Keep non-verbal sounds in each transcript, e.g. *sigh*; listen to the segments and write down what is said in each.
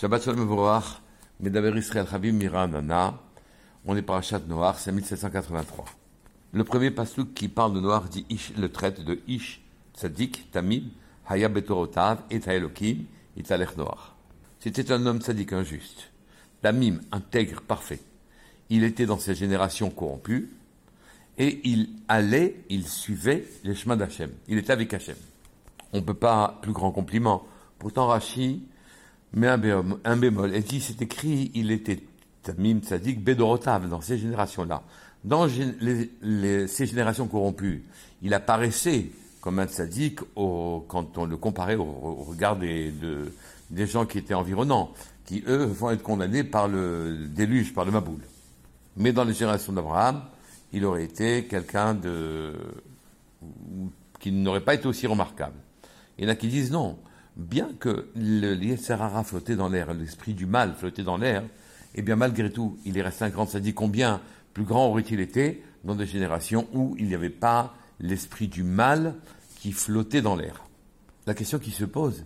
Shabbat Shalom Mevorach, Medaber Israël Chavim Mira Nana. On est parachat Noir, c'est 1783. Le premier pasouk qui parle de Noir dit le traite de Ish, Tzadik, Tamim, Haya Betorotav, et Elokim, Italech Noir. C'était un homme tzaddik injuste. Tamim, intègre, parfait. Il était dans ses générations corrompues, et il allait, il suivait les chemins d'Hachem. Il était avec Hachem. On ne peut pas plus grand compliment. Pourtant, Rashi met un bémol, un bémol et dit c'est écrit, il était Tamim Tzadik Bedorotav dans ces générations-là. Dans ces générations corrompues, il apparaissait comme un tzaddik quand on le comparait au, regard des, des gens qui étaient environnants, qui eux vont être condamnés par le déluge, par le Maboul. Mais dans les générations d'Abraham, il aurait été quelqu'un de qui n'aurait pas été aussi remarquable. Il y en a qui disent non, bien que le Yetzerara flottait dans l'air, l'esprit du mal flottait dans l'air, eh bien malgré tout, il est resté un grand dit Combien plus grand aurait-il été dans des générations où il n'y avait pas l'esprit du mal qui flottait dans l'air? La question qui se pose,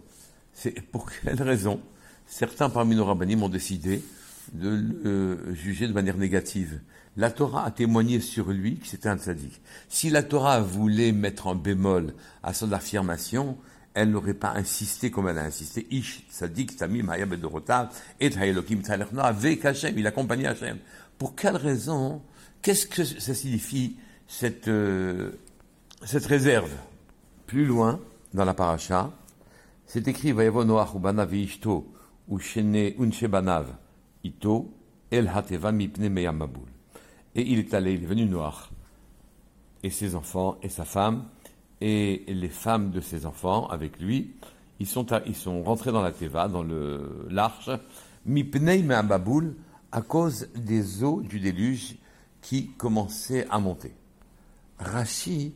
c'est *laughs* pour quelle raison certains parmi nos rabbinim ont décidé de le juger de manière négative? La Torah a témoigné sur lui que c'était un tzaddik. Si la Torah voulait mettre un bémol à son affirmation, elle n'aurait pas insisté comme elle a insisté. Ish, tzaddik, tamim, hayab et hayelokim avec Hashem, il accompagnait Hashem. Pour quelle raison Qu'est-ce que ça signifie, cette, euh, cette réserve? Plus loin, dans la paracha, c'est écrit, Vayevo Noach ubanav ishto, ushene unshebanav, ito, el hateva mipne meyamabul. Et il est allé, il est venu Noach, et ses enfants, et sa femme, et les femmes de ses enfants avec lui, ils sont, ils sont rentrés dans la Teva, dans l'arche, mipnei à cause des eaux du déluge qui commençaient à monter. Rashi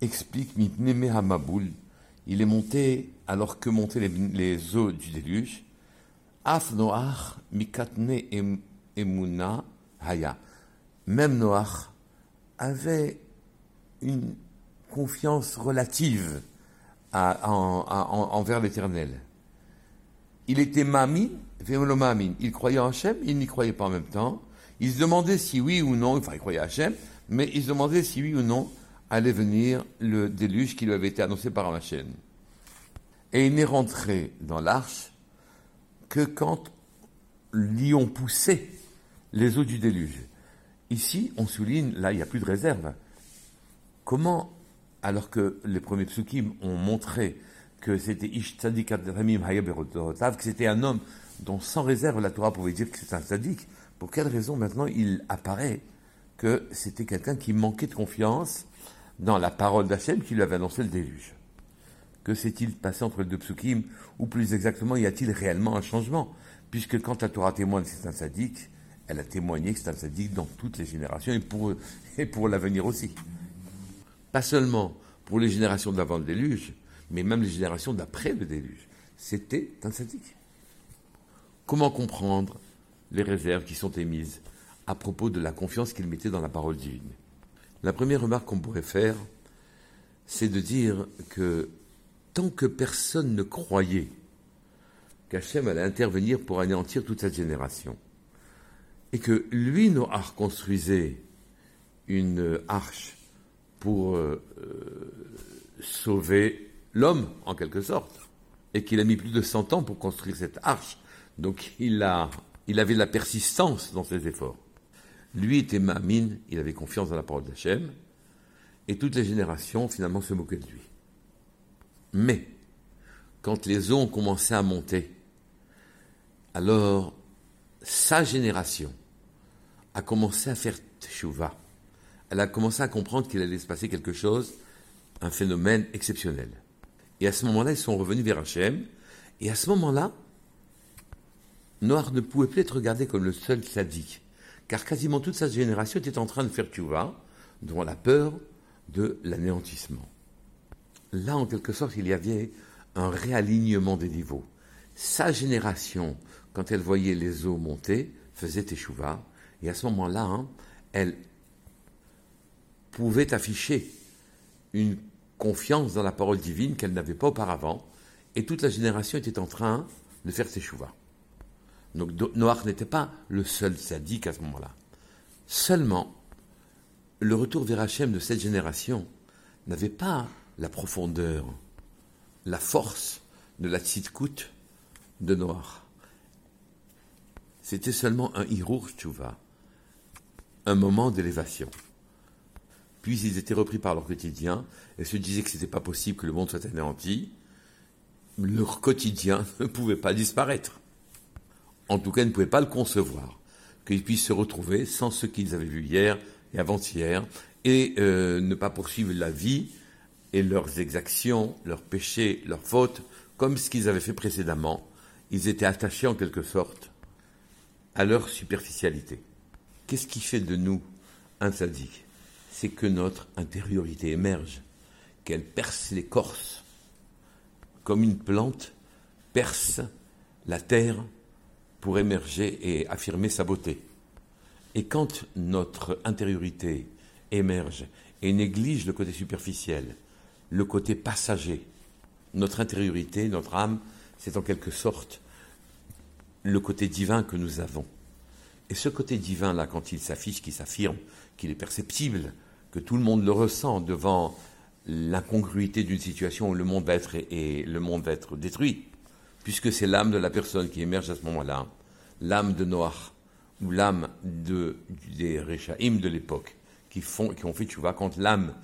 explique mipnei il est monté alors que montaient les, eaux du déluge, af noach mikatne emuna haya. Même Noach avait une confiance relative envers l'éternel. Il était mamin, il croyait en Hachem, il n'y croyait pas en même temps. Il se demandait si oui ou non, enfin il croyait à Hachem, mais il se demandait si oui ou non allait venir le déluge qui lui avait été annoncé par Hachem. Et il n'est rentré dans l'arche que quand l'y ont poussé les eaux du déluge. Ici, on souligne, là, il n'y a plus de réserve. Comment alors que les premiers psukim ont montré que c'était Ish Tzadik que c'était un homme dont sans réserve la Torah pouvait dire que c'était un tzaddik, pour quelle raison maintenant il apparaît que c'était quelqu'un qui manquait de confiance dans la parole d'Hachem qui lui avait annoncé le déluge? Que s'est-il passé entre les deux psukim? Ou plus exactement, y a-t-il réellement un changement? Puisque quand la Torah témoigne que c'est un tzaddik, elle a témoigné que c'est un tzaddik dans toutes les générations et et pour l'avenir aussi pas seulement pour les générations d'avant le déluge, mais même les générations d'après le déluge. C'était un sadique. Comment comprendre les réserves qui sont émises à propos de la confiance qu'il mettait dans la parole divine? La première remarque qu'on pourrait faire, c'est de dire que tant que personne ne croyait qu'Hachem allait intervenir pour anéantir toute cette génération, et que lui, Noah, construisait une arche pour euh, euh, sauver l'homme, en quelque sorte, et qu'il a mis plus de 100 ans pour construire cette arche. Donc il, a, il avait de la persistance dans ses efforts. Lui était mamine, il avait confiance dans la parole d'Hachem, et toutes les générations finalement se moquaient de lui. Mais, quand les eaux ont commencé à monter, alors sa génération a commencé à faire teshuva elle a commencé à comprendre qu'il allait se passer quelque chose, un phénomène exceptionnel. Et à ce moment-là, ils sont revenus vers Hachem. Et à ce moment-là, Noir ne pouvait plus être regardé comme le seul sadique, car quasiment toute sa génération était en train de faire tuva, dont la peur de l'anéantissement. Là, en quelque sorte, il y avait un réalignement des niveaux. Sa génération, quand elle voyait les eaux monter, faisait échouva, et à ce moment-là, hein, elle pouvait afficher une confiance dans la parole divine qu'elle n'avait pas auparavant, et toute la génération était en train de faire ses chouvas. Donc n'était pas le seul sadique à ce moment-là. Seulement, le retour vers Hachem de cette génération n'avait pas la profondeur, la force de la tzidkout de Noach. C'était seulement un hirour tchouva, un moment d'élévation. Puis ils étaient repris par leur quotidien et se disaient que ce n'était pas possible que le monde soit anéanti. Leur quotidien *laughs* ne pouvait pas disparaître. En tout cas, ils ne pouvaient pas le concevoir, qu'ils puissent se retrouver sans ce qu'ils avaient vu hier et avant-hier, et euh, ne pas poursuivre la vie et leurs exactions, leurs péchés, leurs fautes, comme ce qu'ils avaient fait précédemment. Ils étaient attachés en quelque sorte à leur superficialité. Qu'est-ce qui fait de nous un sadique? C'est que notre intériorité émerge, qu'elle perce l'écorce, comme une plante perce la terre pour émerger et affirmer sa beauté. Et quand notre intériorité émerge et néglige le côté superficiel, le côté passager, notre intériorité, notre âme, c'est en quelque sorte le côté divin que nous avons. Et ce côté divin-là, quand il s'affiche, qui s'affirme, qu'il est perceptible, que tout le monde le ressent devant l'incongruité d'une situation où le monde va être, le monde va détruit, puisque c'est l'âme de la personne qui émerge à ce moment-là, l'âme de Noach, ou l'âme de, des Réchaïm de l'époque, qui, qui ont fait, tu vois, quand l'âme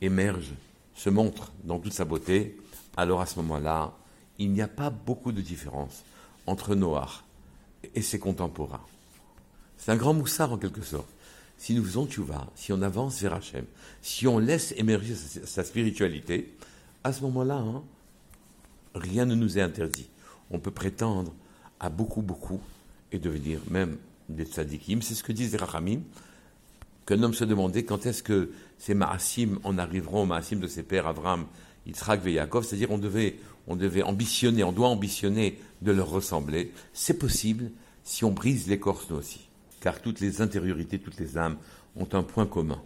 émerge, se montre dans toute sa beauté, alors à ce moment-là, il n'y a pas beaucoup de différence entre Noach et ses contemporains. C'est un grand moussard en quelque sorte. Si nous faisons vas, si on avance vers Hachem, si on laisse émerger sa, spiritualité, à ce moment-là, hein, rien ne nous est interdit on peut prétendre à beaucoup, beaucoup et devenir même des tzadikim. C'est ce que disent les rachamim, qu'un homme se demandait quand est-ce que ces maasim en arriveront maasim de ses pères Avram, Yitzhak c'est-à-dire on devait, on devait ambitionner, on doit ambitionner de leur ressembler. C'est possible si on brise l'écorce nous aussi, car toutes les intériorités, toutes les âmes ont un point commun.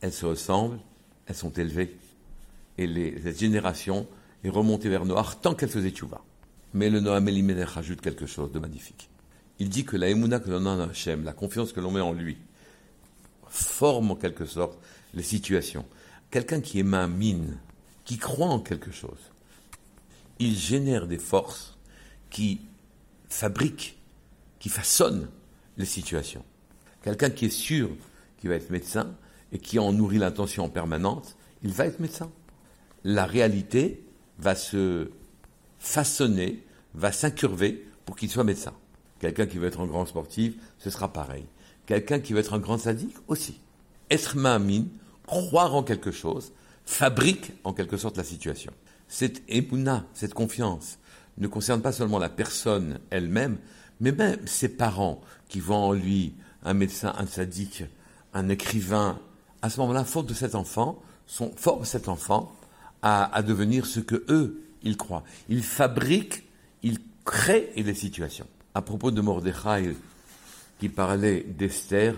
Elles se ressemblent, elles sont élevées, et les générations et remonter vers Noach tant qu'elle faisait tchouva. Mais le Noam Elimelech rajoute quelque chose de magnifique. Il dit que la émouna que l'on a en Hachem, la confiance que l'on met en lui, forme en quelque sorte les situations. Quelqu'un qui est mine, qui croit en quelque chose, il génère des forces qui fabriquent, qui façonnent les situations. Quelqu'un qui est sûr qu'il va être médecin et qui en nourrit l'intention en permanence, il va être médecin. La réalité va se façonner, va s'incurver pour qu'il soit médecin. Quelqu'un qui veut être un grand sportif, ce sera pareil. Quelqu'un qui veut être un grand sadique, aussi. Être ma'amin, croire en quelque chose, fabrique en quelque sorte la situation. Cette émouna, cette confiance, ne concerne pas seulement la personne elle-même, mais même ses parents qui voient en lui un médecin, un sadique, un écrivain. À ce moment-là, faute de cet enfant, sont, forment cet enfant à, devenir ce que eux, ils croient. Ils fabriquent, ils créent des situations. À propos de Mordechai, qui parlait d'Esther,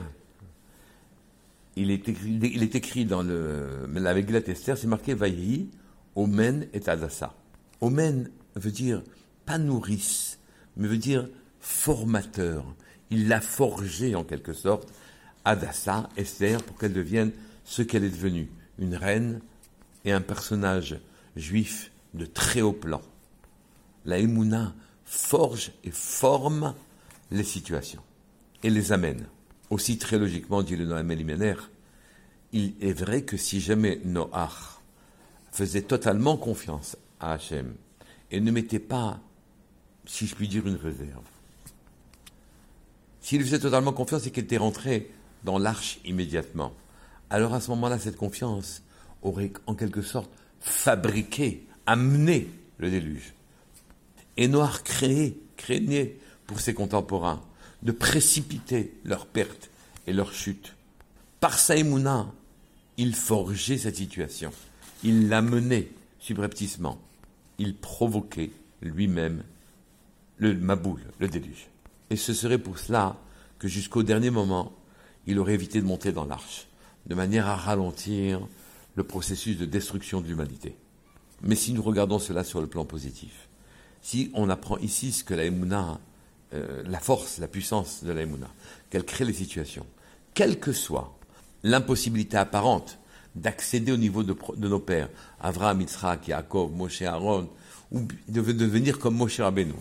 il est écrit, dans le, la Megillat Esther, c'est marqué Vaïhi, Omen et Adassa. Omen veut dire pas nourrice, mais veut dire formateur. Il l'a forgé en quelque sorte, Adassa, Esther, pour qu'elle devienne ce qu'elle est devenue, une reine et un personnage juif de très haut plan. La Emouna forge et forme les situations et les amène. Aussi très logiquement, dit le Noam Elimener, il est vrai que si jamais Noach faisait totalement confiance à Hachem et ne mettait pas, si je puis dire, une réserve, s'il faisait totalement confiance et qu'il était rentré dans l'arche immédiatement, alors à ce moment-là, cette confiance aurait en quelque sorte fabriqué, amené le déluge. Et Noir craignait pour ses contemporains de précipiter leur perte et leur chute. Par Saïmouna, il forgeait cette situation. Il l'amenait subrepticement. Il provoquait lui-même le Maboul, le déluge. Et ce serait pour cela que jusqu'au dernier moment, il aurait évité de monter dans l'arche, de manière à ralentir le processus de destruction de l'humanité. Mais si nous regardons cela sur le plan positif, si on apprend ici ce que la Emouna euh, la force, la puissance de l'Aïmouna, qu'elle crée les situations, quelle que soit l'impossibilité apparente d'accéder au niveau de, nos pères, Avraham, Yitzhak, Yaakov, Moshe, Aaron, ou de devenir comme Moshe Rabbeinu,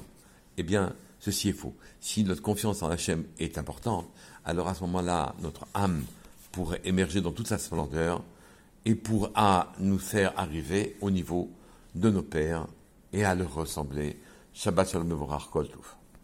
eh bien, ceci est faux. Si notre confiance en Hachem est importante, alors à ce moment-là, notre âme pourrait émerger dans toute sa splendeur et pourra nous faire arriver au niveau de nos pères et à leur ressembler. Shabbat Shalom Kol.